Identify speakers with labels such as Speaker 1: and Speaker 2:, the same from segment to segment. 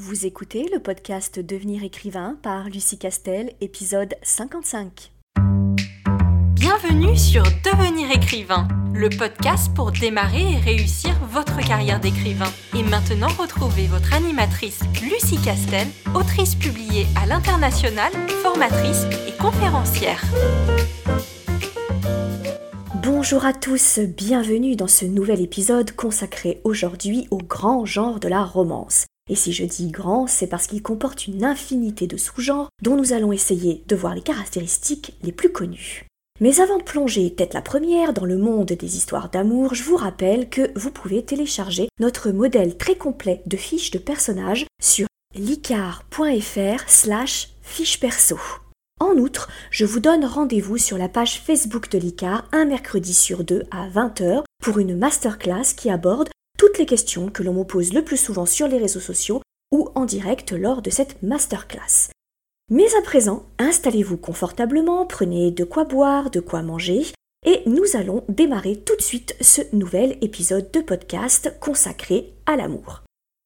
Speaker 1: Vous écoutez le podcast Devenir écrivain par Lucie Castel, épisode 55.
Speaker 2: Bienvenue sur Devenir écrivain, le podcast pour démarrer et réussir votre carrière d'écrivain. Et maintenant, retrouvez votre animatrice Lucie Castel, autrice publiée à l'international, formatrice et conférencière.
Speaker 1: Bonjour à tous, bienvenue dans ce nouvel épisode consacré aujourd'hui au grand genre de la romance. Et si je dis grand, c'est parce qu'il comporte une infinité de sous-genres dont nous allons essayer de voir les caractéristiques les plus connues. Mais avant de plonger tête la première dans le monde des histoires d'amour, je vous rappelle que vous pouvez télécharger notre modèle très complet de fiches de personnages sur licar.fr slash fiche perso. En outre, je vous donne rendez-vous sur la page Facebook de l'ICAR un mercredi sur deux à 20h pour une masterclass qui aborde toutes les questions que l'on me pose le plus souvent sur les réseaux sociaux ou en direct lors de cette masterclass. Mais à présent, installez-vous confortablement, prenez de quoi boire, de quoi manger, et nous allons démarrer tout de suite ce nouvel épisode de podcast consacré à l'amour.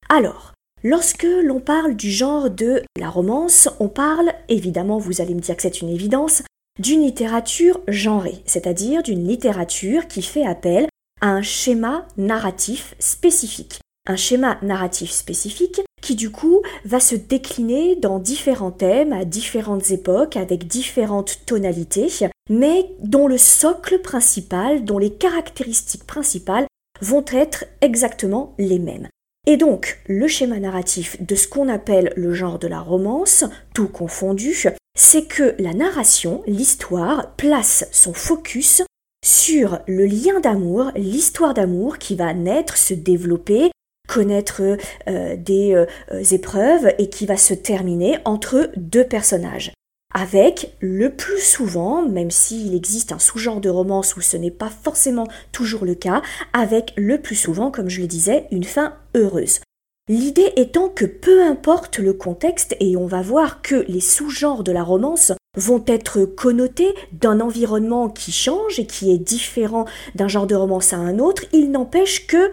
Speaker 1: Alors, lorsque l'on parle du genre de la romance, on parle, évidemment vous allez me dire que c'est une évidence, d'une littérature genrée, c'est-à-dire d'une littérature qui fait appel un schéma narratif spécifique. Un schéma narratif spécifique qui du coup va se décliner dans différents thèmes à différentes époques avec différentes tonalités, mais dont le socle principal, dont les caractéristiques principales vont être exactement les mêmes. Et donc, le schéma narratif de ce qu'on appelle le genre de la romance, tout confondu, c'est que la narration, l'histoire, place son focus sur le lien d'amour, l'histoire d'amour qui va naître, se développer, connaître euh, des euh, épreuves et qui va se terminer entre deux personnages. Avec le plus souvent, même s'il existe un sous-genre de romance où ce n'est pas forcément toujours le cas, avec le plus souvent, comme je le disais, une fin heureuse. L'idée étant que peu importe le contexte, et on va voir que les sous-genres de la romance vont être connotés d'un environnement qui change et qui est différent d'un genre de romance à un autre, il n'empêche que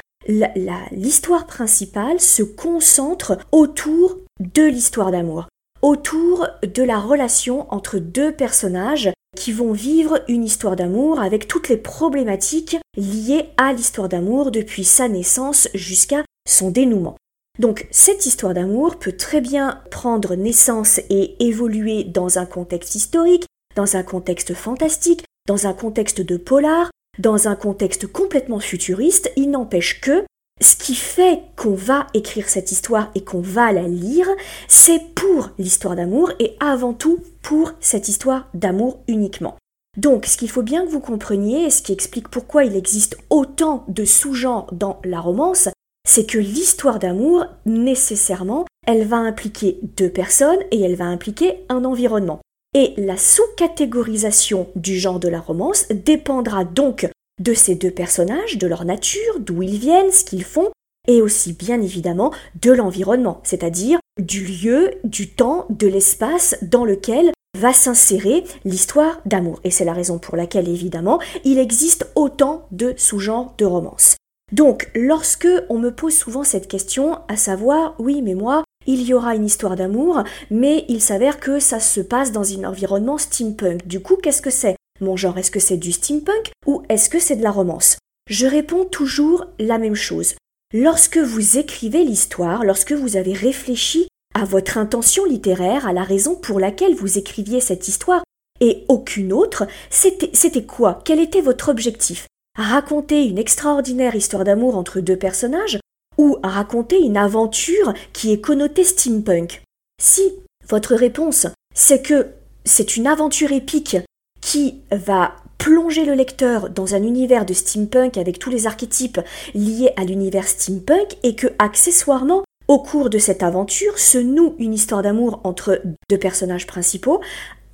Speaker 1: l'histoire principale se concentre autour de l'histoire d'amour, autour de la relation entre deux personnages qui vont vivre une histoire d'amour avec toutes les problématiques liées à l'histoire d'amour depuis sa naissance jusqu'à son dénouement. Donc cette histoire d'amour peut très bien prendre naissance et évoluer dans un contexte historique, dans un contexte fantastique, dans un contexte de polar, dans un contexte complètement futuriste. Il n'empêche que ce qui fait qu'on va écrire cette histoire et qu'on va la lire, c'est pour l'histoire d'amour et avant tout pour cette histoire d'amour uniquement. Donc, ce qu'il faut bien que vous compreniez, ce qui explique pourquoi il existe autant de sous-genres dans la romance, c'est que l'histoire d'amour, nécessairement, elle va impliquer deux personnes et elle va impliquer un environnement. Et la sous-catégorisation du genre de la romance dépendra donc de ces deux personnages, de leur nature, d'où ils viennent, ce qu'ils font, et aussi bien évidemment de l'environnement, c'est-à-dire du lieu, du temps, de l'espace dans lequel va s'insérer l'histoire d'amour. Et c'est la raison pour laquelle évidemment il existe autant de sous-genres de romance. Donc, lorsque on me pose souvent cette question, à savoir, oui, mais moi, il y aura une histoire d'amour, mais il s'avère que ça se passe dans un environnement steampunk. Du coup, qu'est-ce que c'est? Mon genre, est-ce que c'est du steampunk ou est-ce que c'est de la romance? Je réponds toujours la même chose. Lorsque vous écrivez l'histoire, lorsque vous avez réfléchi à votre intention littéraire, à la raison pour laquelle vous écriviez cette histoire, et aucune autre, c'était quoi? Quel était votre objectif? Raconter une extraordinaire histoire d'amour entre deux personnages ou raconter une aventure qui est connotée steampunk. Si votre réponse c'est que c'est une aventure épique qui va plonger le lecteur dans un univers de steampunk avec tous les archétypes liés à l'univers steampunk et que accessoirement au cours de cette aventure se noue une histoire d'amour entre deux personnages principaux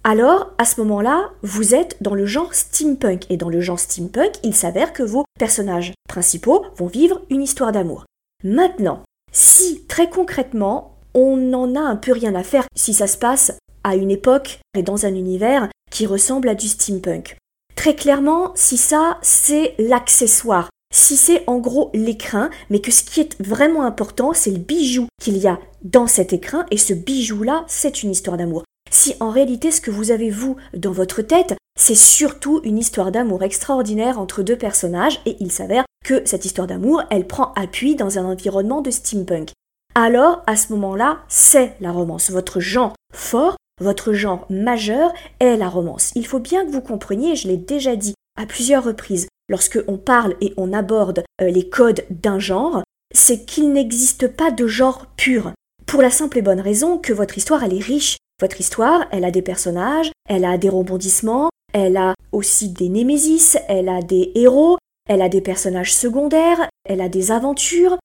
Speaker 1: alors à ce moment-là, vous êtes dans le genre steampunk. Et dans le genre steampunk, il s'avère que vos personnages principaux vont vivre une histoire d'amour. Maintenant, si très concrètement, on n'en a un peu rien à faire si ça se passe à une époque et dans un univers qui ressemble à du steampunk. Très clairement, si ça, c'est l'accessoire, si c'est en gros l'écrin, mais que ce qui est vraiment important, c'est le bijou qu'il y a dans cet écrin, et ce bijou-là, c'est une histoire d'amour. Si en réalité ce que vous avez vous dans votre tête, c'est surtout une histoire d'amour extraordinaire entre deux personnages, et il s'avère que cette histoire d'amour, elle prend appui dans un environnement de steampunk. Alors, à ce moment-là, c'est la romance. Votre genre fort, votre genre majeur est la romance. Il faut bien que vous compreniez, je l'ai déjà dit à plusieurs reprises, lorsque on parle et on aborde euh, les codes d'un genre, c'est qu'il n'existe pas de genre pur. Pour la simple et bonne raison que votre histoire, elle est riche. Votre histoire, elle a des personnages, elle a des rebondissements, elle a aussi des némésis, elle a des héros, elle a des personnages secondaires, elle a des aventures,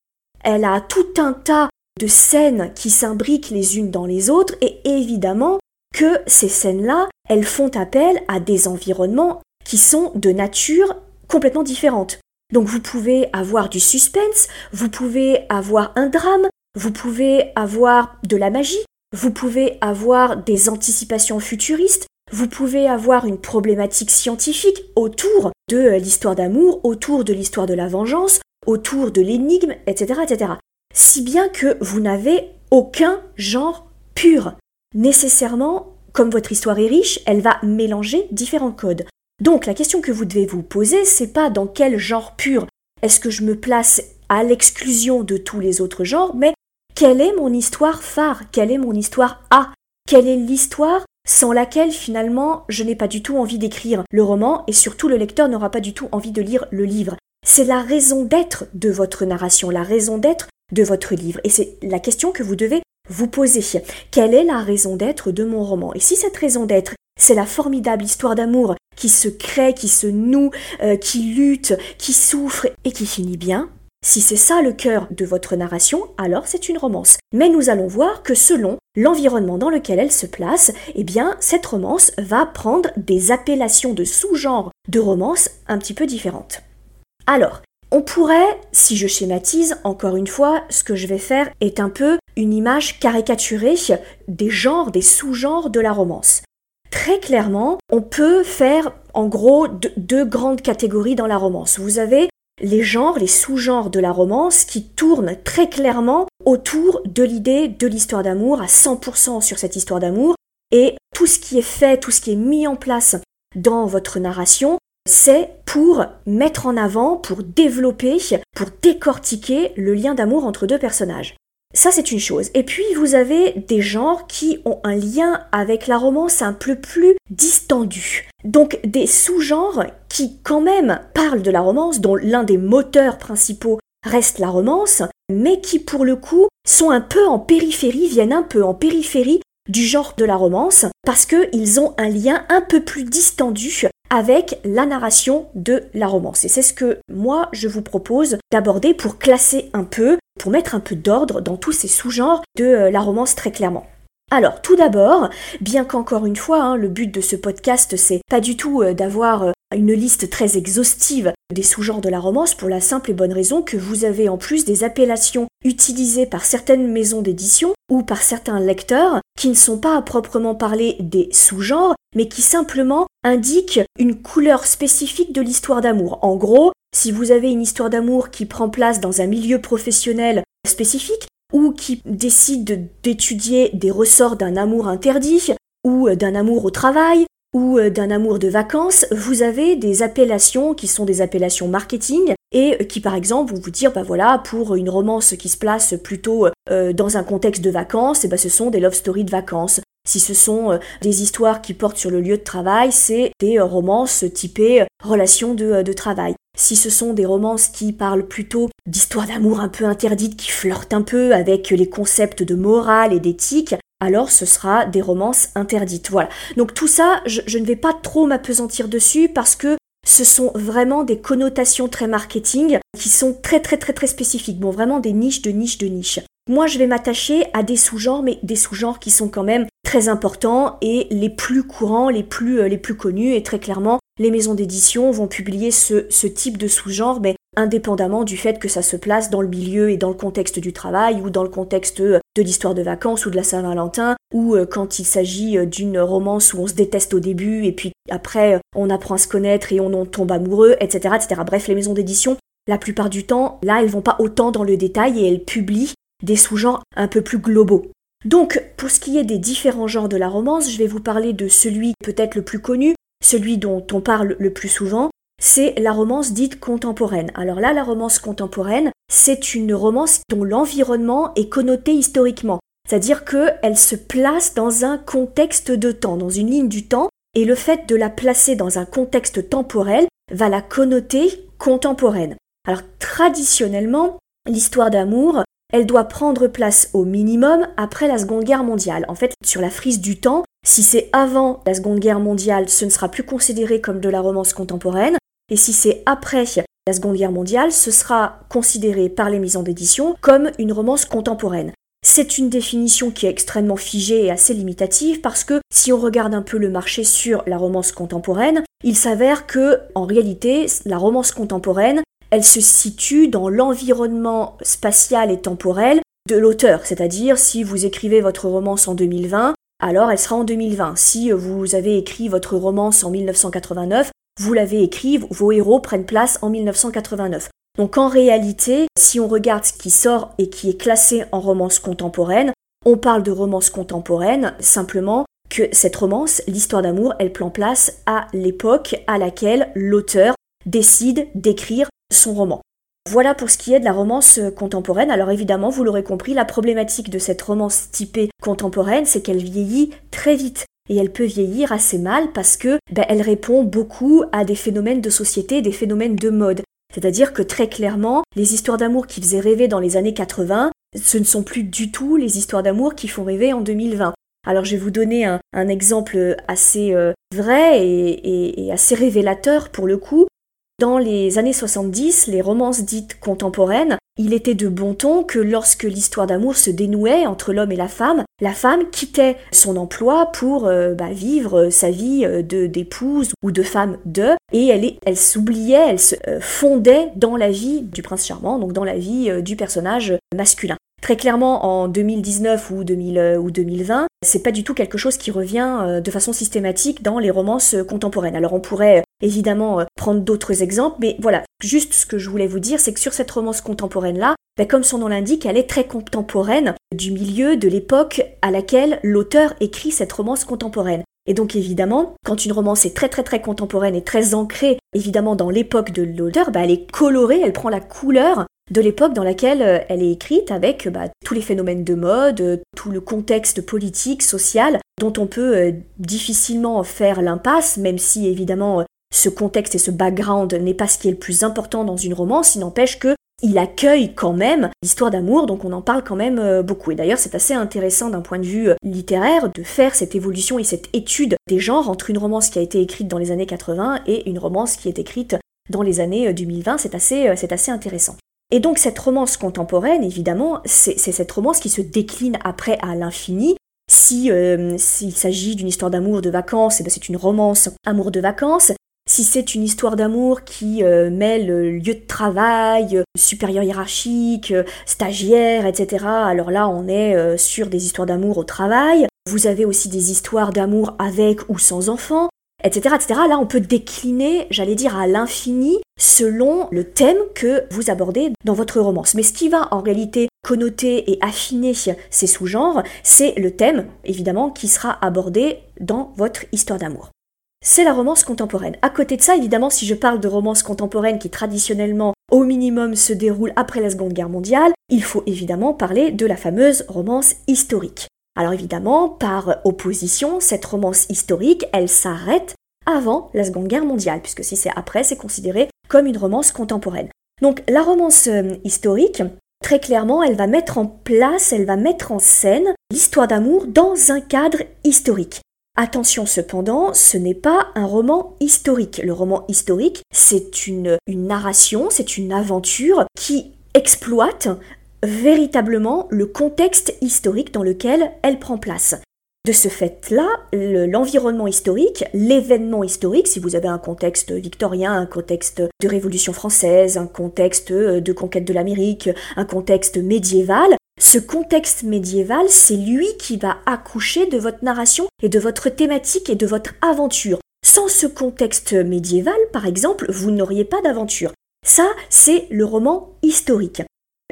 Speaker 1: elle a tout un tas de scènes qui s'imbriquent les unes dans les autres et évidemment que ces scènes-là, elles font appel à des environnements qui sont de nature complètement différente. Donc vous pouvez avoir du suspense, vous pouvez avoir un drame, vous pouvez avoir de la magie, vous pouvez avoir des anticipations futuristes, vous pouvez avoir une problématique scientifique autour de l'histoire d'amour, autour de l'histoire de la vengeance, autour de l'énigme, etc., etc. Si bien que vous n'avez aucun genre pur. Nécessairement, comme votre histoire est riche, elle va mélanger différents codes. Donc la question que vous devez vous poser, c'est pas dans quel genre pur est-ce que je me place à l'exclusion de tous les autres genres, mais quelle est mon histoire phare? Quelle est mon histoire A? Quelle est l'histoire sans laquelle finalement je n'ai pas du tout envie d'écrire le roman et surtout le lecteur n'aura pas du tout envie de lire le livre? C'est la raison d'être de votre narration, la raison d'être de votre livre. Et c'est la question que vous devez vous poser. Quelle est la raison d'être de mon roman? Et si cette raison d'être, c'est la formidable histoire d'amour qui se crée, qui se noue, euh, qui lutte, qui souffre et qui finit bien, si c'est ça le cœur de votre narration, alors c'est une romance. Mais nous allons voir que selon l'environnement dans lequel elle se place, eh bien, cette romance va prendre des appellations de sous-genres de romance un petit peu différentes. Alors, on pourrait, si je schématise, encore une fois, ce que je vais faire est un peu une image caricaturée des genres, des sous-genres de la romance. Très clairement, on peut faire en gros deux grandes catégories dans la romance. Vous avez les genres, les sous-genres de la romance qui tournent très clairement autour de l'idée de l'histoire d'amour, à 100% sur cette histoire d'amour, et tout ce qui est fait, tout ce qui est mis en place dans votre narration c'est pour mettre en avant, pour développer, pour décortiquer le lien d'amour entre deux personnages. Ça, c'est une chose. Et puis, vous avez des genres qui ont un lien avec la romance un peu plus distendu. Donc, des sous-genres qui, quand même, parlent de la romance, dont l'un des moteurs principaux reste la romance, mais qui, pour le coup, sont un peu en périphérie, viennent un peu en périphérie du genre de la romance, parce qu'ils ont un lien un peu plus distendu avec la narration de la romance. Et c'est ce que moi je vous propose d'aborder pour classer un peu, pour mettre un peu d'ordre dans tous ces sous-genres de euh, la romance très clairement. Alors, tout d'abord, bien qu'encore une fois, hein, le but de ce podcast, c'est pas du tout euh, d'avoir euh, une liste très exhaustive des sous-genres de la romance pour la simple et bonne raison que vous avez en plus des appellations utilisées par certaines maisons d'édition ou par certains lecteurs qui ne sont pas à proprement parler des sous-genres, mais qui simplement indiquent une couleur spécifique de l'histoire d'amour. En gros, si vous avez une histoire d'amour qui prend place dans un milieu professionnel spécifique, ou qui décide d'étudier des ressorts d'un amour interdit, ou d'un amour au travail, ou euh, d'un amour de vacances, vous avez des appellations qui sont des appellations marketing et qui par exemple vont vous dire bah voilà pour une romance qui se place plutôt euh, dans un contexte de vacances, et bah, ce sont des love stories de vacances. Si ce sont euh, des histoires qui portent sur le lieu de travail, c'est des romances typées relations de travail. Si ce sont des romances qui parlent plutôt d'histoires d'amour un peu interdites, qui flirtent un peu avec les concepts de morale et d'éthique, alors ce sera des romances interdites. Voilà. Donc tout ça, je, ne vais pas trop m'apesantir dessus parce que ce sont vraiment des connotations très marketing qui sont très très très très spécifiques. Bon, vraiment des niches de niches de niches. Moi, je vais m'attacher à des sous-genres, mais des sous-genres qui sont quand même très importants et les plus courants, les plus, euh, les plus connus. Et très clairement, les maisons d'édition vont publier ce, ce type de sous-genre, mais indépendamment du fait que ça se place dans le milieu et dans le contexte du travail ou dans le contexte euh, de l'histoire de vacances ou de la Saint-Valentin ou euh, quand il s'agit d'une romance où on se déteste au début et puis après on apprend à se connaître et on en tombe amoureux, etc., etc. Bref, les maisons d'édition la plupart du temps, là, elles vont pas autant dans le détail et elles publient des sous-genres un peu plus globaux. Donc, pour ce qui est des différents genres de la romance, je vais vous parler de celui peut-être le plus connu, celui dont on parle le plus souvent, c'est la romance dite contemporaine. Alors là, la romance contemporaine, c'est une romance dont l'environnement est connoté historiquement. C'est-à-dire qu'elle se place dans un contexte de temps, dans une ligne du temps, et le fait de la placer dans un contexte temporel va la connoter contemporaine. Alors traditionnellement, l'histoire d'amour, elle doit prendre place au minimum après la Seconde Guerre mondiale. En fait, sur la frise du temps, si c'est avant la Seconde Guerre mondiale, ce ne sera plus considéré comme de la romance contemporaine, et si c'est après la Seconde Guerre mondiale, ce sera considéré par les maisons d'édition comme une romance contemporaine. C'est une définition qui est extrêmement figée et assez limitative parce que si on regarde un peu le marché sur la romance contemporaine, il s'avère que en réalité, la romance contemporaine, elle se situe dans l'environnement spatial et temporel de l'auteur, c'est-à-dire si vous écrivez votre romance en 2020, alors elle sera en 2020. Si vous avez écrit votre romance en 1989, vous l'avez écrit, vos héros prennent place en 1989. Donc en réalité, si on regarde ce qui sort et qui est classé en romance contemporaine, on parle de romance contemporaine simplement que cette romance, l'histoire d'amour, elle prend place à l'époque à laquelle l'auteur décide d'écrire son roman. Voilà pour ce qui est de la romance contemporaine. Alors évidemment, vous l'aurez compris, la problématique de cette romance typée contemporaine, c'est qu'elle vieillit très vite. Et elle peut vieillir assez mal parce que ben, elle répond beaucoup à des phénomènes de société, des phénomènes de mode. C'est-à-dire que très clairement, les histoires d'amour qui faisaient rêver dans les années 80, ce ne sont plus du tout les histoires d'amour qui font rêver en 2020. Alors je vais vous donner un, exemple assez euh, vrai et, assez révélateur pour le coup. Dans les années 70, les romances dites contemporaines, il était de bon ton que lorsque l'histoire d'amour se dénouait entre l'homme et la femme, la femme quittait son emploi pour euh, bah, vivre sa vie euh, de d'épouse ou de femme de, et elle, s'oubliait, elle se euh, fondait dans la vie du prince charmant, donc dans la vie du personnage masculin. Très clairement, en 2019 ou, 2000, ou 2020, c'est pas du tout quelque chose qui revient de façon systématique dans les romances contemporaines. Alors on pourrait évidemment prendre d'autres exemples, mais voilà, juste ce que je voulais vous dire, c'est que sur cette romance contemporaine-là, ben, comme son nom l'indique, elle est très contemporaine du milieu, de l'époque à laquelle l'auteur écrit cette romance contemporaine. Et donc évidemment, quand une romance est très très très contemporaine et très ancrée évidemment dans l'époque de l'auteur, ben, elle est colorée, elle prend la couleur de l'époque dans laquelle euh, elle est écrite avec bah, tous les phénomènes de mode, euh, tout le contexte politique, social, dont on peut euh, difficilement faire l'impasse, même si évidemment ce contexte et ce background n'est pas ce qui est le plus important dans une romance, il n'empêche que il accueille quand même l'histoire d'amour, donc on en parle quand même euh, beaucoup. Et d'ailleurs, c'est assez intéressant d'un point de vue euh, littéraire de faire cette évolution et cette étude des genres entre une romance qui a été écrite dans les années 80 et une romance qui est écrite dans les années 2020. Euh, c'est assez, c'est assez intéressant. Et donc cette romance contemporaine, évidemment, c'est cette romance qui se décline après à l'infini. Si s'il s'agit d'une histoire d'amour de vacances, eh ben, c'est une romance amour de vacances. Si c'est une histoire d'amour qui euh, mêle lieu de travail, euh, supérieur hiérarchique, euh, stagiaire, etc., alors là on est sur des histoires d'amour au travail. Vous avez aussi des histoires d'amour avec ou sans enfants, etc., etc. Là on peut décliner, j'allais dire, à l'infini selon le thème que vous abordez dans votre romance. Mais ce qui va en réalité connoter et affiner ces sous-genres, c'est le thème, évidemment, qui sera abordé dans votre histoire d'amour c'est la romance contemporaine. À côté de ça, évidemment, si je parle de romance contemporaine qui traditionnellement, au minimum, se déroule après la Seconde Guerre mondiale, il faut évidemment parler de la fameuse romance historique. Alors évidemment, par opposition, cette romance historique, elle s'arrête avant la Seconde Guerre mondiale, puisque si c'est après, c'est considéré comme une romance contemporaine. Donc la romance euh, historique, très clairement, elle va mettre en place, elle va mettre en scène l'histoire d'amour dans un cadre historique. Attention cependant, ce n'est pas un roman historique. Le roman historique, c'est une, narration, c'est une aventure qui exploite véritablement le contexte historique dans lequel elle prend place. De ce fait-là, l'environnement historique, l'événement historique, si vous avez un contexte victorien, un contexte de Révolution française, un contexte de conquête de l'Amérique, un contexte médiéval, ce contexte médiéval, c'est lui qui va accoucher de votre narration et de votre thématique et de votre aventure. Sans ce contexte médiéval, par exemple, vous n'auriez pas d'aventure. Ça, c'est le roman historique.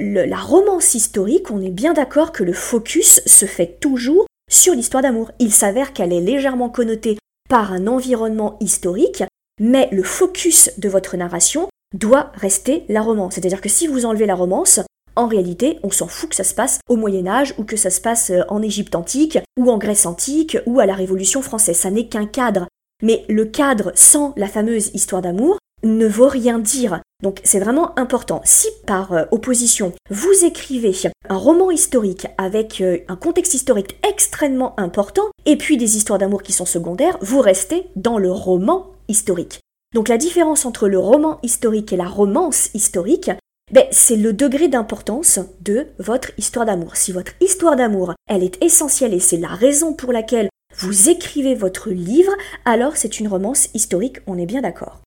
Speaker 1: La romance historique, on est bien d'accord que le focus se fait toujours sur l'histoire d'amour. Il s'avère qu'elle est légèrement connotée par un environnement historique, mais le focus de votre narration doit rester la romance. C'est-à-dire que si vous enlevez la romance, en réalité, on s'en fout que ça se passe au Moyen Âge ou que ça se passe euh, en Égypte antique ou en Grèce antique ou à la Révolution française. Ça n'est qu'un cadre. Mais le cadre sans la fameuse histoire d'amour ne vaut rien dire. Donc c'est vraiment important. Si par euh, opposition, vous écrivez un roman historique avec euh, un contexte historique extrêmement important, et puis des histoires d'amour qui sont secondaires, vous restez dans le roman historique. Donc la différence entre le roman historique et la romance historique, ben, c'est le degré d'importance de votre histoire d'amour. Si votre histoire d'amour, elle est essentielle et c'est la raison pour laquelle vous écrivez votre livre, alors c'est une romance historique, on est bien d'accord.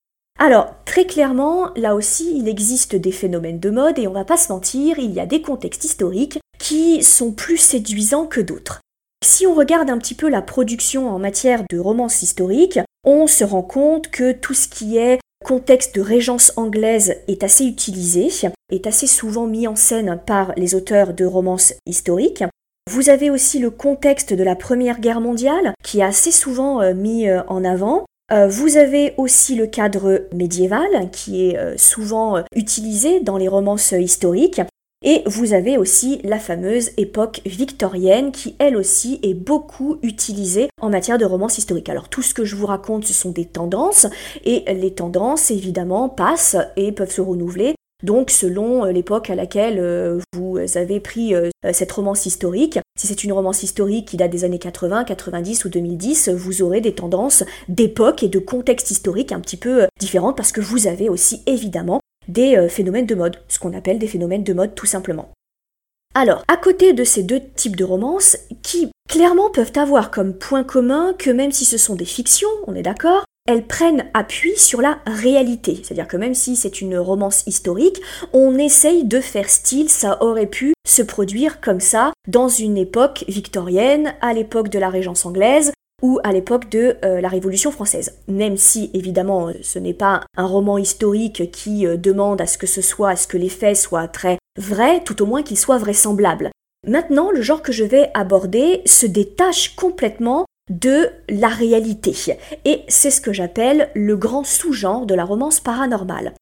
Speaker 1: Alors, très clairement, là aussi, il existe des phénomènes de mode et on va pas se mentir, il y a des contextes historiques qui sont plus séduisants que d'autres. Si on regarde un petit peu la production en matière de romance historique, on se rend compte que tout ce qui est contexte de régence anglaise est assez utilisé, est assez souvent mis en scène par les auteurs de romances historiques. Vous avez aussi le contexte de la Première Guerre mondiale qui est assez souvent euh, mis euh, en avant. Euh, vous avez aussi le cadre médiéval qui est souvent utilisé dans les romances historiques. Et vous avez aussi la fameuse époque victorienne qui, elle aussi, est beaucoup utilisée en matière de romance historique. Alors tout ce que je vous raconte, ce sont des tendances, et les tendances, évidemment, passent et peuvent se renouveler. Donc selon euh, l'époque à laquelle euh, vous avez pris euh, cette romance historique, si c'est une romance historique qui date des années 80, 90 ou 2010, vous aurez des tendances d'époque et de contexte historique un petit peu différentes parce que vous avez aussi évidemment des euh, phénomènes de mode, ce qu'on appelle des phénomènes de mode tout simplement. Alors, à côté de ces deux types de romances, qui clairement peuvent avoir comme point commun que même si ce sont des fictions, on est d'accord, elles prennent appui sur la réalité. C'est-à-dire que même si c'est une romance historique, on essaye de faire style, ça aurait pu se produire comme ça dans une époque victorienne, à l'époque de la Régence anglaise, ou à l'époque de euh, la Révolution française. Même si évidemment euh, ce n'est pas un roman historique qui euh, demande à ce que ce soit, à ce que les faits soient très vrais, tout au moins qu'ils soient vraisemblables. Maintenant, le genre que je vais aborder se détache complètement de la réalité. Et c'est ce que j'appelle le grand sous-genre de la romance paranormale.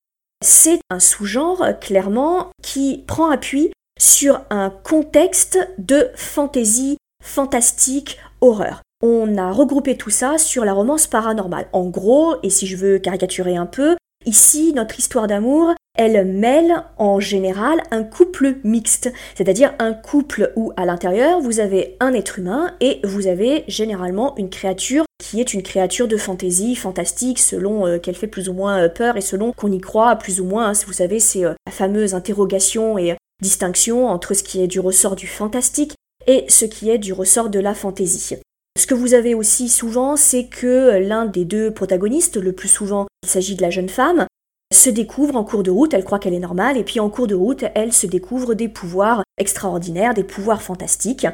Speaker 1: C'est un sous-genre, clairement, qui prend appui sur un contexte de fantaisie, fantastique, horreur on a regroupé tout ça sur la romance paranormale. En gros, et si je veux caricaturer un peu, ici, notre histoire d'amour, elle mêle en général un couple mixte, c'est-à-dire un couple où à l'intérieur vous avez un être humain et vous avez généralement une créature qui est une créature de fantaisie, fantastique, selon euh, qu'elle fait plus ou moins euh, peur et selon qu'on y croit plus ou moins. Hein. vous savez, c'est euh, la fameuse interrogation et distinction entre ce qui est du ressort du fantastique et ce qui est du ressort de la fantaisie. Ce que vous avez aussi souvent, c'est que l'un des deux protagonistes, le plus souvent il s'agit de la jeune femme, se découvre en cours de route, elle croit qu'elle est normale, et puis en cours de route, elle se découvre des pouvoirs extraordinaires, des pouvoirs fantastiques.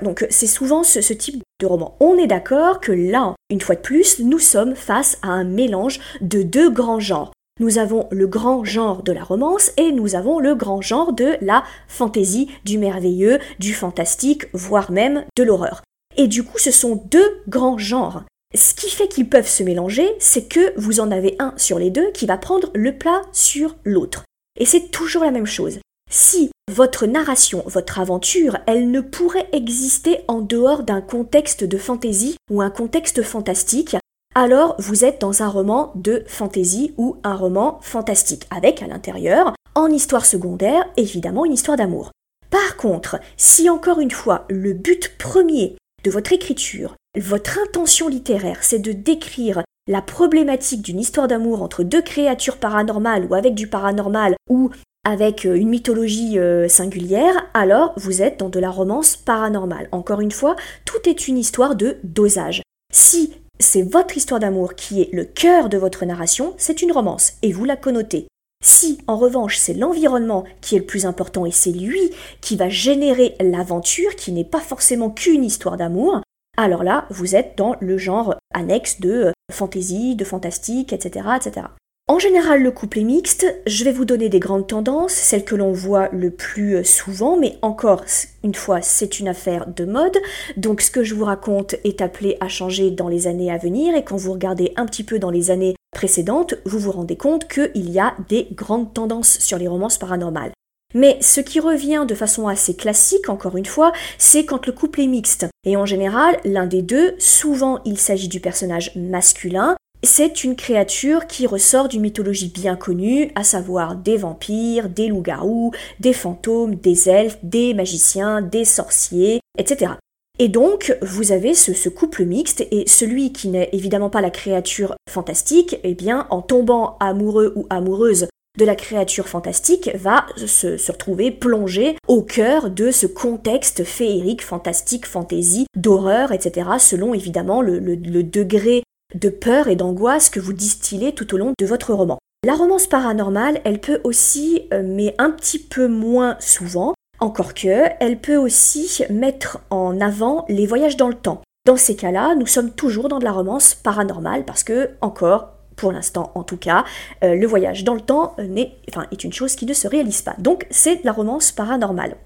Speaker 1: Donc c'est souvent ce, ce, type de roman. On est d'accord que là, une fois de plus, nous sommes face à un mélange de deux grands genres. Nous avons le grand genre de la romance et nous avons le grand genre de la fantaisie, du merveilleux, du fantastique, voire même de l'horreur. Et du coup, ce sont deux grands genres. Ce qui fait qu'ils peuvent se mélanger, c'est que vous en avez un sur les deux qui va prendre le plat sur l'autre. Et c'est toujours la même chose. Si votre narration, votre aventure, elle ne pourrait exister en dehors d'un contexte de fantaisie ou un contexte fantastique, alors vous êtes dans un roman de fantaisie ou un roman fantastique, avec à l'intérieur, en histoire secondaire, évidemment une histoire d'amour. Par contre, si encore une fois le but premier de votre écriture, votre intention littéraire, c'est de décrire la problématique d'une histoire d'amour entre deux créatures paranormales ou avec du paranormal ou avec euh, une mythologie euh, singulière, alors vous êtes dans de la romance paranormale. Encore une fois, tout est une histoire de dosage. Si c'est votre histoire d'amour qui est le cœur de votre narration, c'est une romance, et vous la connotez. Si, en revanche, c'est l'environnement qui est le plus important et c'est lui qui va générer l'aventure, qui n'est pas forcément qu'une histoire d'amour, alors là, vous êtes dans le genre annexe de euh, fantaisie, de fantastique, etc., etc. En général, le couple est mixte. Je vais vous donner des grandes tendances, celles que l'on voit le plus souvent, mais encore une fois, c'est une affaire de mode. Donc ce que je vous raconte est appelé à changer dans les années à venir, et quand vous regardez un petit peu dans les années précédentes, vous vous rendez compte qu'il y a des grandes tendances sur les romances paranormales. Mais ce qui revient de façon assez classique, encore une fois, c'est quand le couple est mixte. Et en général, l'un des deux, souvent il s'agit du personnage masculin, c'est une créature qui ressort d'une mythologie bien connue, à savoir des vampires, des loups-garous, des fantômes, des elfes, des magiciens, des sorciers, etc. Et donc, vous avez ce, couple mixte, et celui qui n'est évidemment pas la créature fantastique, eh bien, en tombant amoureux ou amoureuse de la créature fantastique, va se, retrouver plongé au cœur de ce contexte féerique, fantastique, fantaisie, d'horreur, etc., selon évidemment le degré de peur et d'angoisse que vous distillez tout au long de votre roman. La romance paranormale, elle peut aussi, euh, mais un petit peu moins souvent, encore que, elle peut aussi mettre en avant les voyages dans le temps. Dans ces cas-là, nous sommes toujours dans de la romance paranormale parce que, encore, pour l'instant en tout cas, euh, le voyage dans le temps euh, enfin, est une chose qui ne se réalise pas. Donc c'est la romance paranormale.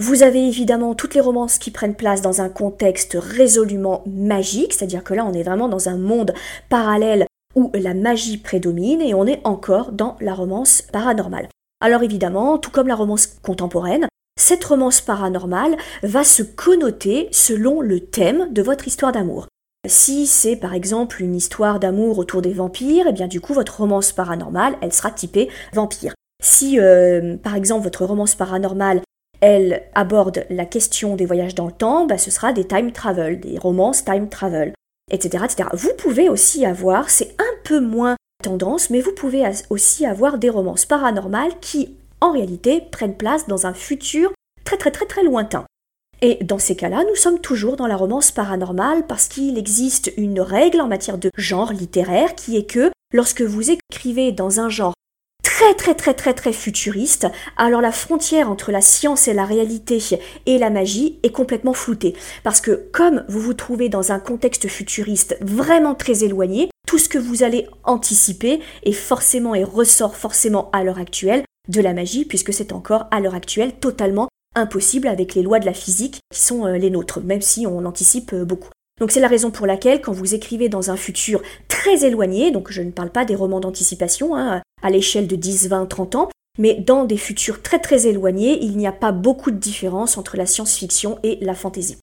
Speaker 1: Vous avez évidemment toutes les romances qui prennent place dans un contexte résolument magique, c'est-à-dire que là on est vraiment dans un monde parallèle où la magie prédomine et on est encore dans la romance paranormale. Alors évidemment, tout comme la romance contemporaine, cette romance paranormale va se connoter selon le thème de votre histoire d'amour. Si c'est par exemple une histoire d'amour autour des vampires, et eh bien du coup votre romance paranormale, elle sera typée vampire. Si euh, par exemple votre romance paranormale elle aborde la question des voyages dans le temps, bah, ce sera des time travel, des romances time travel, etc., etc. Vous pouvez aussi avoir, c'est un peu moins tendance, mais vous pouvez aussi avoir des romances paranormales qui, en réalité, prennent place dans un futur très très très très lointain. Et dans ces cas-là, nous sommes toujours dans la romance paranormale parce qu'il existe une règle en matière de genre littéraire qui est que lorsque vous écrivez dans un genre très très très très très futuriste, alors la frontière entre la science et la réalité et la magie est complètement floutée. Parce que comme vous vous trouvez dans un contexte futuriste vraiment très éloigné, tout ce que vous allez anticiper est forcément et ressort forcément à l'heure actuelle de la magie, puisque c'est encore à l'heure actuelle totalement impossible avec les lois de la physique qui sont euh, les nôtres, même si on anticipe euh, beaucoup. Donc c'est la raison pour laquelle quand vous écrivez dans un futur très éloigné, donc je ne parle pas des romans d'anticipation hein, à l'échelle de 10, 20, 30 ans, mais dans des futurs très très éloignés, il n'y a pas beaucoup de différence entre la science-fiction et la fantaisie.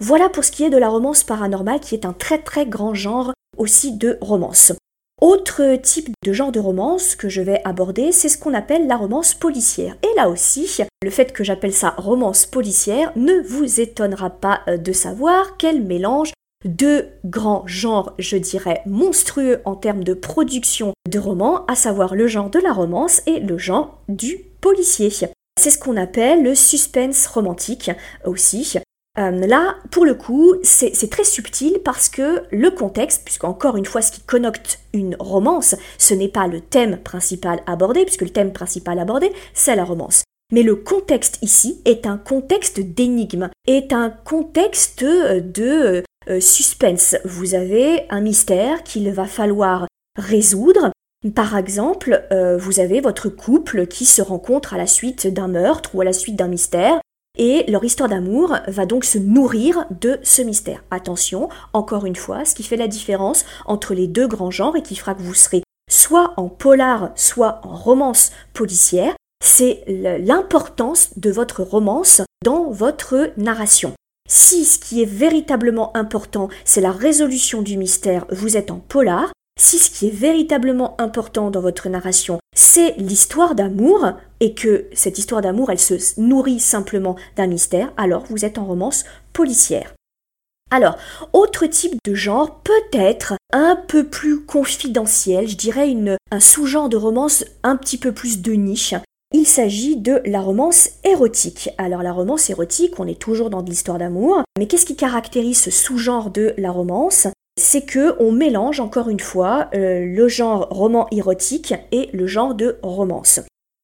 Speaker 1: Voilà pour ce qui est de la romance paranormale qui est un très très grand genre aussi de romance. Autre type de genre de romance que je vais aborder, c'est ce qu'on appelle la romance policière. Et là aussi, le fait que j'appelle ça romance policière ne vous étonnera pas euh, de savoir qu'elle mélange deux grands genres, je dirais, monstrueux en termes de production de romans, à savoir le genre de la romance et le genre du policier. C'est ce qu'on appelle le suspense romantique aussi. Euh, là, pour le coup, c'est très subtil parce que le contexte, puisque encore une fois, ce qui connecte une romance, ce n'est pas le thème principal abordé, puisque le thème principal abordé, c'est la romance. Mais le contexte ici est un contexte d'énigme, est un contexte de euh, suspense. Vous avez un mystère qu'il va falloir résoudre. Par exemple, euh, vous avez votre couple qui se rencontre à la suite d'un meurtre ou à la suite d'un mystère, et leur histoire d'amour va donc se nourrir de ce mystère. Attention, encore une fois, ce qui fait la différence entre les deux grands genres et qui fera que vous serez soit en polar, soit en romance policière, c'est l'importance de votre romance dans votre narration. Si ce qui est véritablement important, c'est la résolution du mystère, vous êtes en polar. Si ce qui est véritablement important dans votre narration, c'est l'histoire d'amour, et que cette histoire d'amour, elle se nourrit simplement d'un mystère, alors vous êtes en romance policière. Alors, autre type de genre, peut-être un peu plus confidentiel, je dirais un sous-genre de romance un petit peu plus de niche, il s'agit de la romance érotique. Alors la romance érotique, on est toujours dans de l'histoire d'amour, mais qu'est-ce qui caractérise ce sous-genre de la romance? C'est que on mélange encore une fois euh, le genre roman érotique et le genre de romance.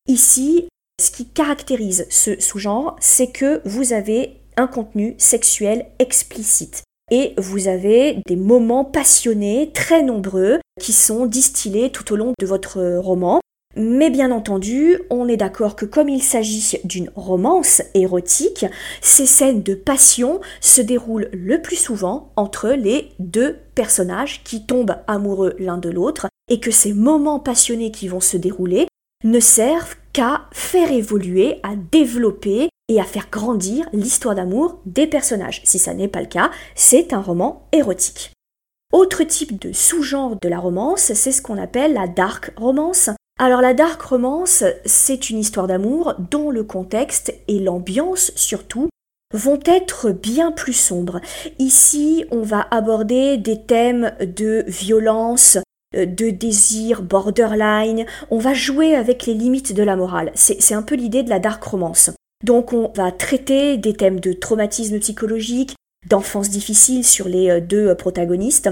Speaker 1: Ici, ce qui caractérise ce sous-genre, c'est que vous avez un contenu sexuel explicite. et vous avez des moments passionnés très nombreux qui sont distillés tout au long de votre roman. Mais bien entendu, on est d'accord que comme il s'agit d'une romance érotique, ces scènes de passion se déroulent le plus souvent entre les deux personnages qui tombent amoureux l'un de l'autre et que ces moments passionnés qui vont se dérouler ne servent qu'à faire évoluer, à développer et à faire grandir l'histoire d'amour des personnages. Si ça n'est pas le cas, c'est un roman érotique. Autre type de sous-genre de la romance, c'est ce qu'on appelle la dark romance. Alors la dark romance, c'est une histoire d'amour dont le contexte et l'ambiance surtout vont être bien plus sombres. Ici, on va aborder des thèmes de violence, euh, de désir borderline, on va jouer avec les limites de la morale. C'est un peu l'idée de la dark romance. Donc on va traiter des thèmes de traumatisme psychologique, d'enfance difficile sur les euh, deux euh, protagonistes,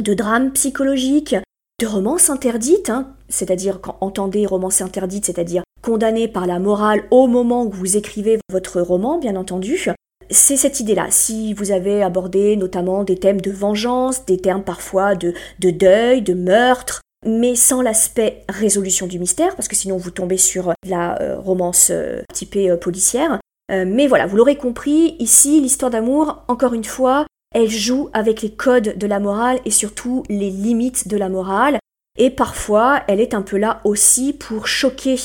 Speaker 1: de drame psychologique, de romance interdite, hein, c'est-à-dire quand entendez romance interdite, c'est-à-dire condamné par la morale au moment où vous écrivez votre roman, bien entendu. C'est cette idée-là. Si vous avez abordé notamment des thèmes de vengeance, des termes parfois de, de deuil, de meurtre, mais sans l'aspect résolution du mystère, parce que sinon vous tombez sur la euh, romance euh, typée euh, policière. mais voilà, vous l'aurez compris, ici l'histoire d'amour, encore une fois, elle joue avec les codes de la morale et surtout les limites de la morale. Et parfois, elle est un peu là aussi pour choquer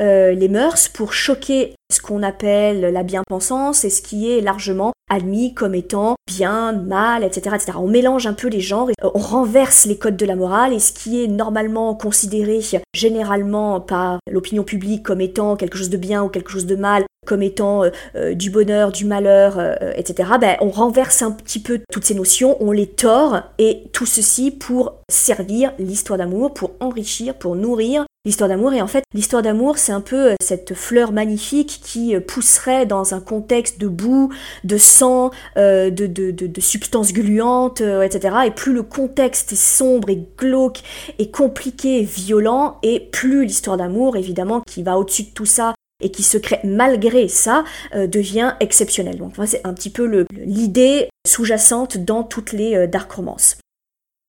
Speaker 1: euh, les mœurs, pour choquer ce qu'on appelle la bien-pensance et ce qui est largement admis comme étant bien, mal, etc., etc. On mélange un peu les genres, on renverse les codes de la morale et ce qui est normalement considéré généralement par l'opinion publique comme étant quelque chose de bien ou quelque chose de mal, comme étant euh, euh, du bonheur, du malheur, etc., ben, on renverse un petit peu toutes ces notions, on les tord, et tout ceci pour servir l'histoire d'amour, pour enrichir, pour nourrir l'histoire d'amour. Et en fait, l'histoire d'amour, c'est un peu euh, cette fleur magnifique qui euh, pousserait dans un contexte de boue, de sang, euh, de, substances gluantes, etc. Et plus le contexte est sombre et glauque et compliqué et violent, et plus l'histoire d'amour, évidemment, qui va au-dessus de tout ça, et qui se crée malgré ça devient exceptionnelle. Donc c'est un petit peu l'idée sous-jacente dans toutes les dark romances.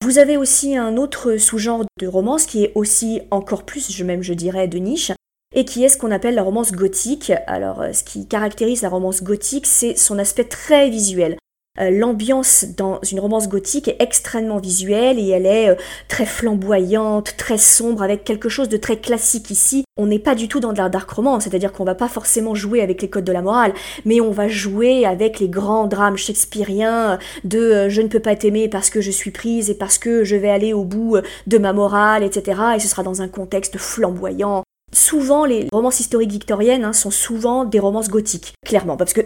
Speaker 1: Vous avez aussi un autre sous-genre de romance qui est aussi encore plus, je même je dirais, de niche, et qui est ce qu'on appelle la romance gothique. Alors, euh, ce qui caractérise la romance gothique, c'est son aspect très visuel. Euh, l'ambiance dans une romance gothique est extrêmement visuelle et elle est euh, très flamboyante, très sombre, avec quelque chose de très classique ici. On n'est pas du tout dans de la dark romance, c'est-à-dire qu'on va pas forcément jouer avec les codes de la morale, mais on va jouer avec les grands drames shakespeariens de euh, je ne peux pas t'aimer parce que je suis prise et parce que je vais aller au bout de ma morale, etc. Et ce sera dans un contexte flamboyant, Souvent, les romances historiques victoriennes hein, sont souvent des romances gothiques, clairement, parce que,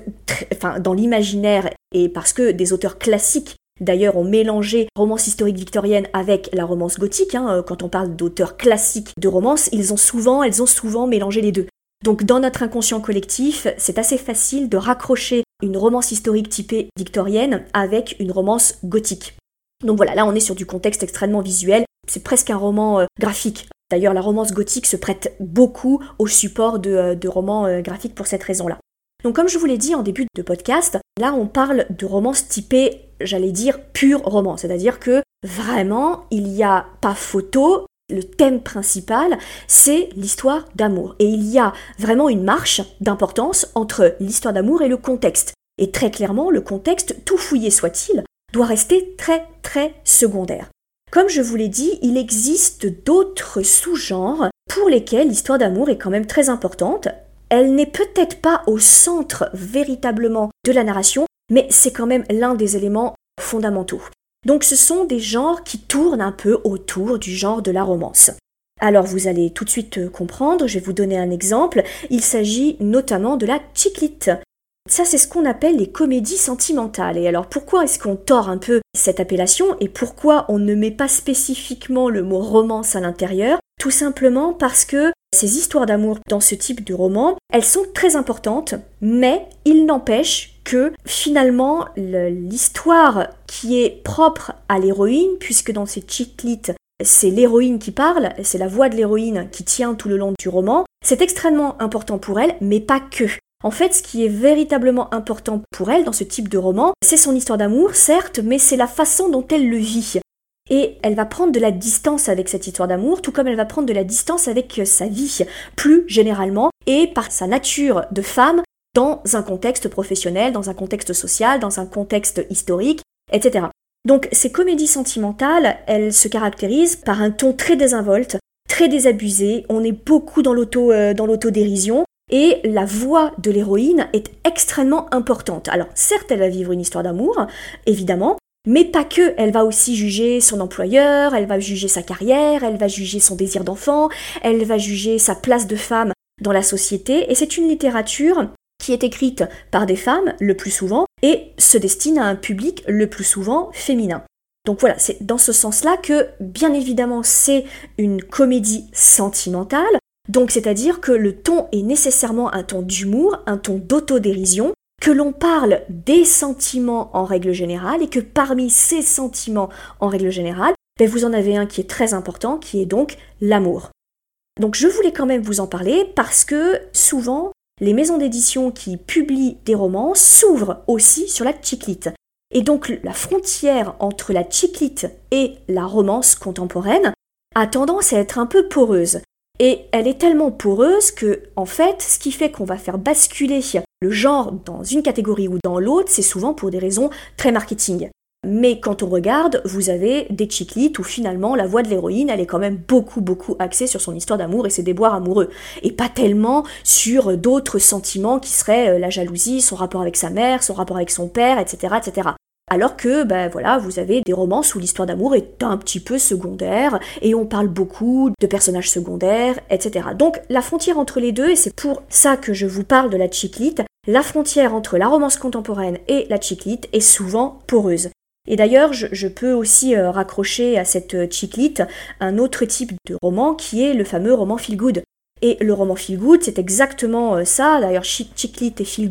Speaker 1: enfin, dans l'imaginaire et parce que des auteurs classiques D'ailleurs, ont mélangé romance historique victorienne avec la romance gothique. Hein, euh, quand on parle d'auteurs classiques de romance, ils ont souvent, elles ont souvent mélangé les deux. Donc, dans notre inconscient collectif, c'est assez facile de raccrocher une romance historique typée victorienne avec une romance gothique. Donc voilà, là on est sur du contexte extrêmement visuel. C'est presque un roman euh, graphique D'ailleurs, la romance gothique se prête beaucoup au support de, euh, romans euh, graphiques pour cette raison-là. Donc comme je vous l'ai dit en début de podcast, là on parle de romance typée, j'allais dire, pure roman. C'est-à-dire que vraiment, il n'y a pas photo, le thème principal, c'est l'histoire d'amour. Et il y a vraiment une marche d'importance entre l'histoire d'amour et le contexte. Et très clairement, le contexte, tout fouillé soit-il, doit rester très très secondaire. Comme je vous l'ai dit, il existe d'autres sous-genres pour lesquels l'histoire d'amour est quand même très importante. Elle n'est peut-être pas au centre véritablement de la narration, mais c'est quand même l'un des éléments fondamentaux. Donc ce sont des genres qui tournent un peu autour du genre de la romance. Alors vous allez tout de suite comprendre, je vais vous donner un exemple. Il s'agit notamment de la chiclite. Ça, c'est ce qu'on appelle les comédies sentimentales. Et alors, pourquoi est-ce qu'on tord un peu cette appellation et pourquoi on ne met pas spécifiquement le mot romance à l'intérieur? Tout simplement parce que ces histoires d'amour dans ce type de roman, elles sont très importantes, mais il n'empêche que finalement l'histoire qui est propre à l'héroïne, puisque dans ces chiclits, c'est l'héroïne qui parle, c'est la voix de l'héroïne qui tient tout le long du roman, c'est extrêmement important pour elle, mais pas que. En fait, ce qui est véritablement important pour elle dans ce type de roman, c'est son histoire d'amour, certes, mais c'est la façon dont elle le vit. Et elle va prendre de la distance avec cette histoire d'amour, tout comme elle va prendre de la distance avec sa vie, plus généralement, et par sa nature de femme dans un contexte professionnel, dans un contexte social, dans un contexte historique, etc. Donc ces comédies sentimentales, elles se caractérisent par un ton très désinvolte, très désabusé, on est beaucoup dans l'auto euh, l'autodérision et la voix de l'héroïne est extrêmement importante. Alors certes, elle va vivre une histoire d'amour, évidemment, mais pas que, elle va aussi juger son employeur, elle va juger sa carrière, elle va juger son désir d'enfant, elle va juger sa place de femme dans la société, et c'est une littérature qui est écrite par des femmes le plus souvent et se destine à un public le plus souvent féminin. Donc voilà, c'est dans ce sens-là que, bien évidemment, c'est une comédie sentimentale, donc c'est-à-dire que le ton est nécessairement un ton d'humour, un ton d'autodérision, que l'on parle des sentiments en règle générale et que parmi ces sentiments en règle générale, ben vous en avez un qui est très important, qui est donc l'amour. Donc je voulais quand même vous en parler parce que souvent les maisons d'édition qui publient des romans s'ouvrent aussi sur la chiclite. Et donc la frontière entre la chiclite et la romance contemporaine a tendance à être un peu poreuse. Et elle est tellement poreuse que, en fait, ce qui fait qu'on va faire basculer le genre dans une catégorie ou dans l'autre, c'est souvent pour des raisons très marketing. Mais quand on regarde, vous avez des chiclites où finalement la voix de l'héroïne, elle est quand même beaucoup beaucoup axée sur son histoire d'amour et ses déboires amoureux. Et pas tellement sur d'autres sentiments qui seraient euh, la jalousie, son rapport avec sa mère, son rapport avec son père, etc. etc. Alors que, ben voilà, vous avez des romances où l'histoire d'amour est un petit peu secondaire et on parle beaucoup de personnages secondaires, etc. Donc la frontière entre les deux, et c'est pour ça que je vous parle de la chiclite, la frontière entre la romance contemporaine et la chiclite est souvent poreuse. Et d'ailleurs, je, peux aussi euh, raccrocher à cette euh, chiclite un autre type de roman qui est le fameux roman feel. Et le roman feel c'est exactement euh, ça. D'ailleurs, chiclite et feel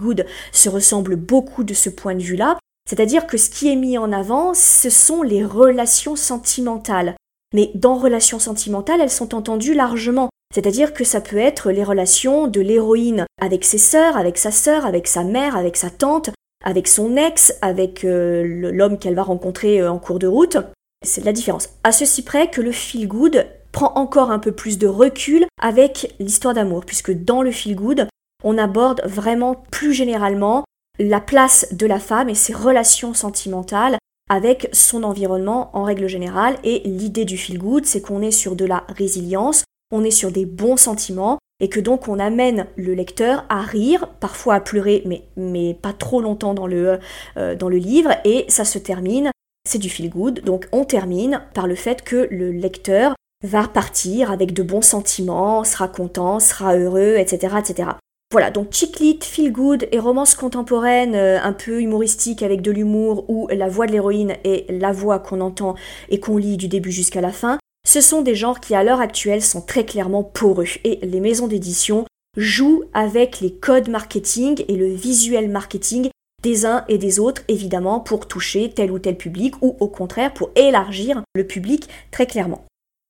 Speaker 1: se ressemblent beaucoup de ce point de vue-là. C'est-à-dire que ce qui est mis en avant, ce sont les relations sentimentales. Mais dans relations sentimentales, elles sont entendues largement. C'est-à-dire que ça peut être les relations de l'héroïne avec ses sœurs, avec sa sœur, avec sa mère, avec sa tante, avec son ex, avec euh, l'homme qu'elle va rencontrer euh, en cours de route. C'est la différence. À ceci près que le feel good prend encore un peu plus de recul avec l'histoire d'amour, puisque dans le feel good, on aborde vraiment plus généralement la place de la femme et ses relations sentimentales avec son environnement en règle générale. Et l'idée du feel good, c'est qu'on est sur de la résilience, on est sur des bons sentiments, et que donc on amène le lecteur à rire, parfois à pleurer, mais, pas trop longtemps dans le, euh, dans le livre, et ça se termine, c'est du feel good, donc on termine par le fait que le lecteur va partir avec de bons sentiments, sera content, sera heureux, etc. etc. Voilà, donc chick feel good et romance contemporaine euh, un peu humoristique avec de l'humour où la voix de l'héroïne est la voix qu'on entend et qu'on lit du début jusqu'à la fin, ce sont des genres qui à l'heure actuelle sont très clairement poreux et les maisons d'édition jouent avec les codes marketing et le visuel marketing des uns et des autres, évidemment, pour toucher tel ou tel public ou au contraire pour élargir le public très clairement.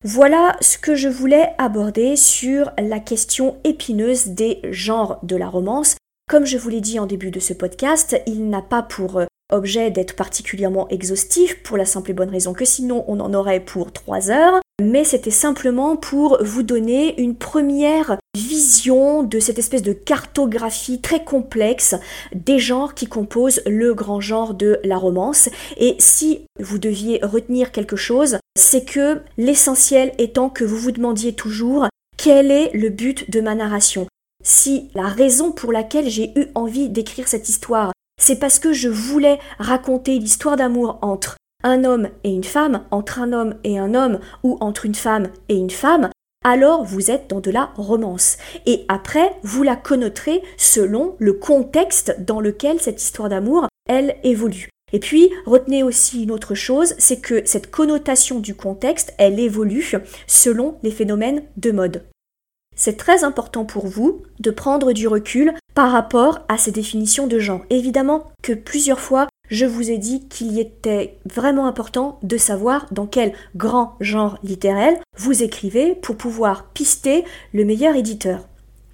Speaker 1: Voilà ce que je voulais aborder sur la question épineuse des genres de la romance. Comme je vous l'ai dit en début de ce podcast, il n'a pas pour euh, objet d'être particulièrement exhaustif pour la simple et bonne raison que sinon on en aurait pour trois heures, mais c'était simplement pour vous donner une première vision de cette espèce de cartographie très complexe des genres qui composent le grand genre de la romance. Et si vous deviez retenir quelque chose, c'est que l'essentiel étant que vous vous demandiez toujours quel est le but de ma narration. Si la raison pour laquelle j'ai eu envie d'écrire cette histoire, c'est parce que je voulais raconter l'histoire d'amour entre un homme et une femme, entre un homme et un homme, ou entre une femme et une femme, alors vous êtes dans de la romance. Et après, vous la connoterez selon le contexte dans lequel cette histoire d'amour, elle évolue. Et puis, retenez aussi une autre chose, c'est que cette connotation du contexte, elle évolue selon les phénomènes de mode. C'est très important pour vous de prendre du recul par rapport à ces définitions de genre. Évidemment que plusieurs fois, je vous ai dit qu'il était vraiment important de savoir dans quel grand genre littéraire vous écrivez pour pouvoir pister le meilleur éditeur.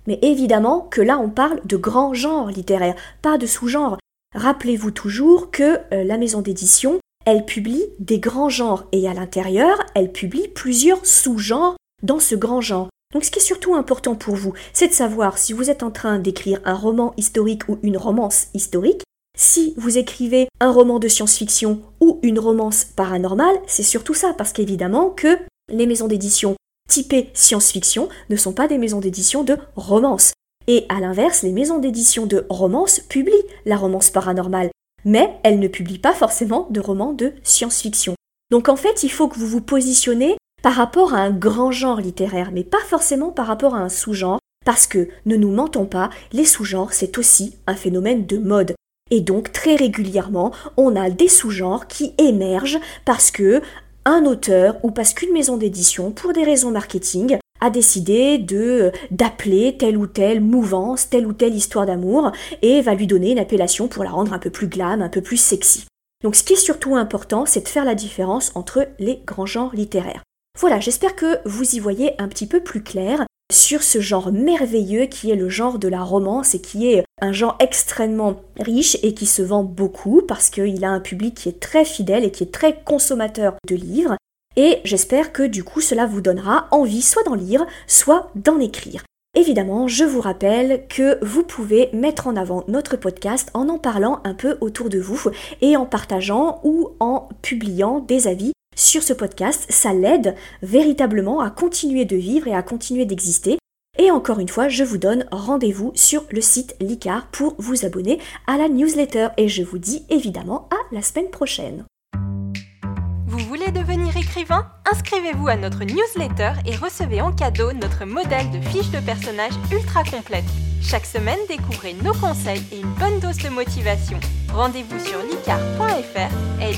Speaker 1: Mais évidemment que là on parle de grands genres littéraires, pas de sous-genres. Rappelez-vous toujours que euh, la maison d'édition, elle publie des grands genres et à l'intérieur, elle publie plusieurs sous-genres dans ce grand genre. Donc ce qui est surtout important pour vous, c'est de savoir si vous êtes en train d'écrire un roman historique ou une romance historique. Si vous écrivez un roman de science-fiction ou une romance paranormale, c'est surtout ça, parce qu'évidemment que les maisons d'édition typées science-fiction ne sont pas des maisons d'édition de romance. Et à l'inverse, les maisons d'édition de romance publient la romance paranormale, mais elles ne publient pas forcément de romans de science-fiction. Donc en fait, il faut que vous vous positionnez par rapport à un grand genre littéraire, mais pas forcément par rapport à un sous-genre, parce que, ne nous mentons pas, les sous-genres, c'est aussi un phénomène de mode. Et donc, très régulièrement, on a des sous-genres qui émergent parce que un auteur ou parce qu'une maison d'édition, pour des raisons marketing, a décidé de d'appeler telle ou telle mouvance, telle ou telle histoire d'amour et va lui donner une appellation pour la rendre un peu plus glam, un peu plus sexy. Donc ce qui est surtout important, c'est de faire la différence entre les grands genres littéraires. Voilà, j'espère que vous y voyez un petit peu plus clair sur ce genre merveilleux qui est le genre de la romance et qui est un genre extrêmement riche et qui se vend beaucoup parce qu'il a un public qui est très fidèle et qui est très consommateur de livres. Et j'espère que du coup cela vous donnera envie soit d'en lire, soit d'en écrire. Évidemment, je vous rappelle que vous pouvez mettre en avant notre podcast en en parlant un peu autour de vous et en partageant ou en publiant des avis sur ce podcast. Ça l'aide véritablement à continuer de vivre et à continuer d'exister. Et encore une fois, je vous donne rendez-vous sur le site Licar pour vous abonner à la newsletter. Et je vous dis évidemment à la semaine prochaine.
Speaker 2: Vous voulez devenir Inscrivez-vous à notre newsletter et recevez en cadeau notre modèle de fiche de personnage ultra complète. Chaque semaine, découvrez nos conseils et une bonne dose de motivation. Rendez-vous sur licar.fr, l e.